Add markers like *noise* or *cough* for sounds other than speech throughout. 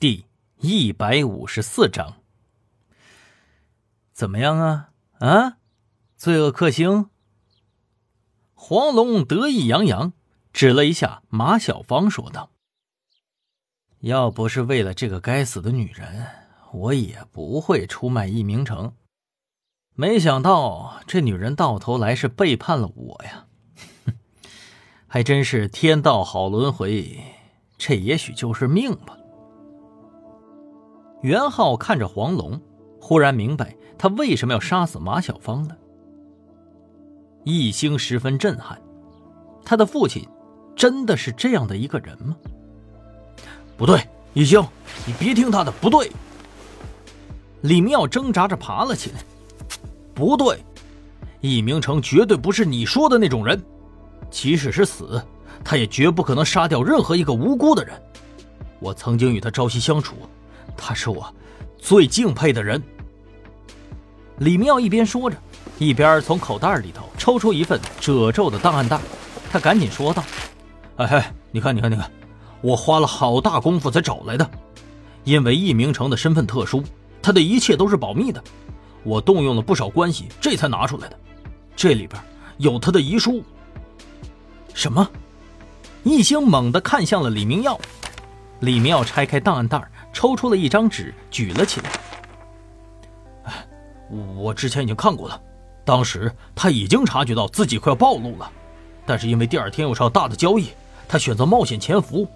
第一百五十四章，怎么样啊？啊，罪恶克星。黄龙得意洋洋，指了一下马小芳，说道：“要不是为了这个该死的女人，我也不会出卖易明成。没想到这女人到头来是背叛了我呀！*laughs* 还真是天道好轮回，这也许就是命吧。”袁浩看着黄龙，忽然明白他为什么要杀死马小芳了。易兴十分震撼，他的父亲真的是这样的一个人吗？不对，易兴，你别听他的，不对。李妙挣扎着爬了起来，不对，易明成绝对不是你说的那种人，即使是死，他也绝不可能杀掉任何一个无辜的人。我曾经与他朝夕相处。他是我最敬佩的人。李妙一边说着，一边从口袋里头抽出一份褶皱的档案袋。他赶紧说道：“哎嘿，你看，你看，你看，我花了好大功夫才找来的。因为易明成的身份特殊，他的一切都是保密的。我动用了不少关系，这才拿出来的。这里边有他的遗书。”什么？易星猛地看向了李明耀。李明耀拆开档案袋。抽出了一张纸，举了起来。我之前已经看过了，当时他已经察觉到自己快要暴露了，但是因为第二天有场大的交易，他选择冒险潜伏，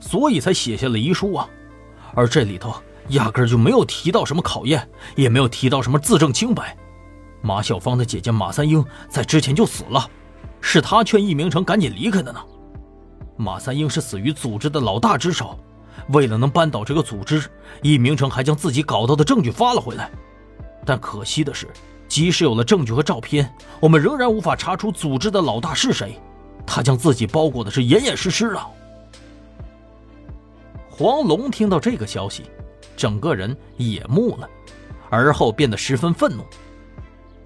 所以才写下了遗书啊。而这里头压根就没有提到什么考验，也没有提到什么自证清白。马小芳的姐姐马三英在之前就死了，是他劝易明成赶紧离开的呢。马三英是死于组织的老大之手。为了能扳倒这个组织，易明成还将自己搞到的证据发了回来。但可惜的是，即使有了证据和照片，我们仍然无法查出组织的老大是谁。他将自己包裹的是严严实实的。黄龙听到这个消息，整个人也木了，而后变得十分愤怒。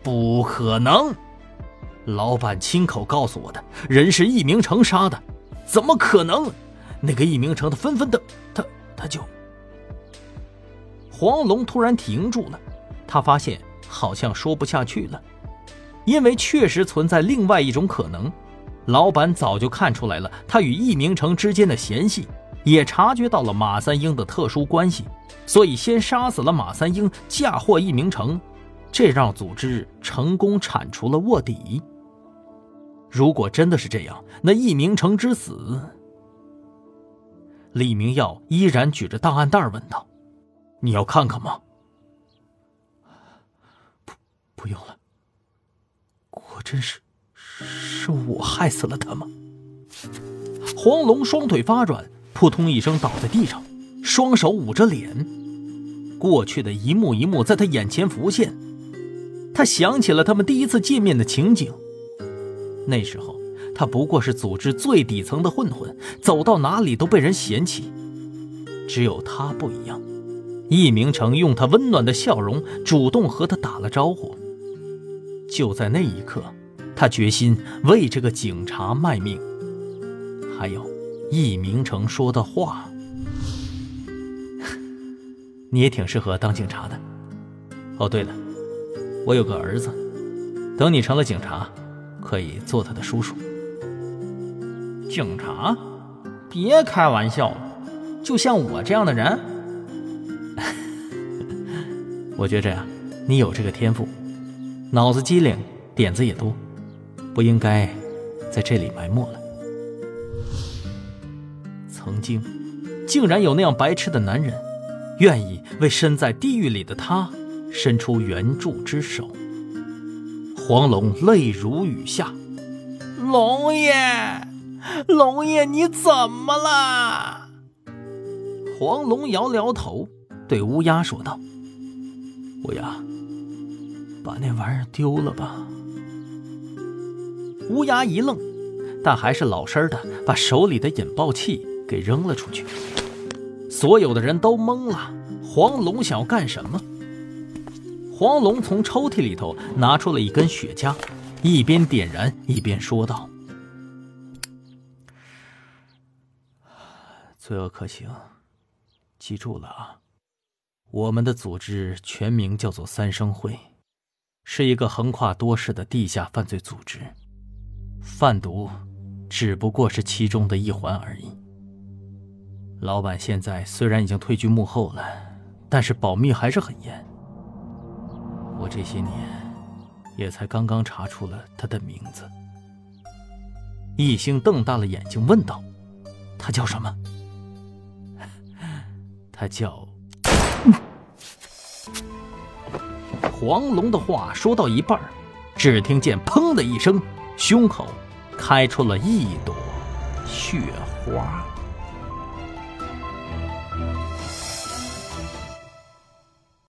不可能！老板亲口告诉我的人是易明成杀的，怎么可能？那个易明成的纷纷的，他他就……黄龙突然停住了，他发现好像说不下去了，因为确实存在另外一种可能。老板早就看出来了，他与易明成之间的嫌隙，也察觉到了马三英的特殊关系，所以先杀死了马三英，嫁祸易明成，这让组织成功铲除了卧底。如果真的是这样，那易明成之死……李明耀依然举着档案袋问道：“你要看看吗？”“不，不用了。果真是，是我害死了他吗？”黄龙双腿发软，扑通一声倒在地上，双手捂着脸。过去的一幕一幕在他眼前浮现，他想起了他们第一次见面的情景。那时候。他不过是组织最底层的混混，走到哪里都被人嫌弃。只有他不一样，易明成用他温暖的笑容主动和他打了招呼。就在那一刻，他决心为这个警察卖命。还有，易明成说的话：“ *laughs* 你也挺适合当警察的。”哦，对了，我有个儿子，等你成了警察，可以做他的叔叔。警察，别开玩笑了，就像我这样的人，*laughs* 我觉着呀，你有这个天赋，脑子机灵，点子也多，不应该在这里埋没了。曾经，竟然有那样白痴的男人，愿意为身在地狱里的他伸出援助之手。黄龙泪如雨下，龙爷。龙爷，你怎么了？黄龙摇了摇头，对乌鸦说道：“乌鸦，把那玩意儿丢了吧。”乌鸦一愣，但还是老实的把手里的引爆器给扔了出去。所有的人都懵了，黄龙想要干什么？黄龙从抽屉里头拿出了一根雪茄，一边点燃一边说道。罪恶可行，记住了啊，我们的组织全名叫做三生会，是一个横跨多市的地下犯罪组织，贩毒只不过是其中的一环而已。老板现在虽然已经退居幕后了，但是保密还是很严。我这些年也才刚刚查出了他的名字。一星瞪大了眼睛问道：“他叫什么？”他叫黄龙的话说到一半，只听见“砰”的一声，胸口开出了一朵血花。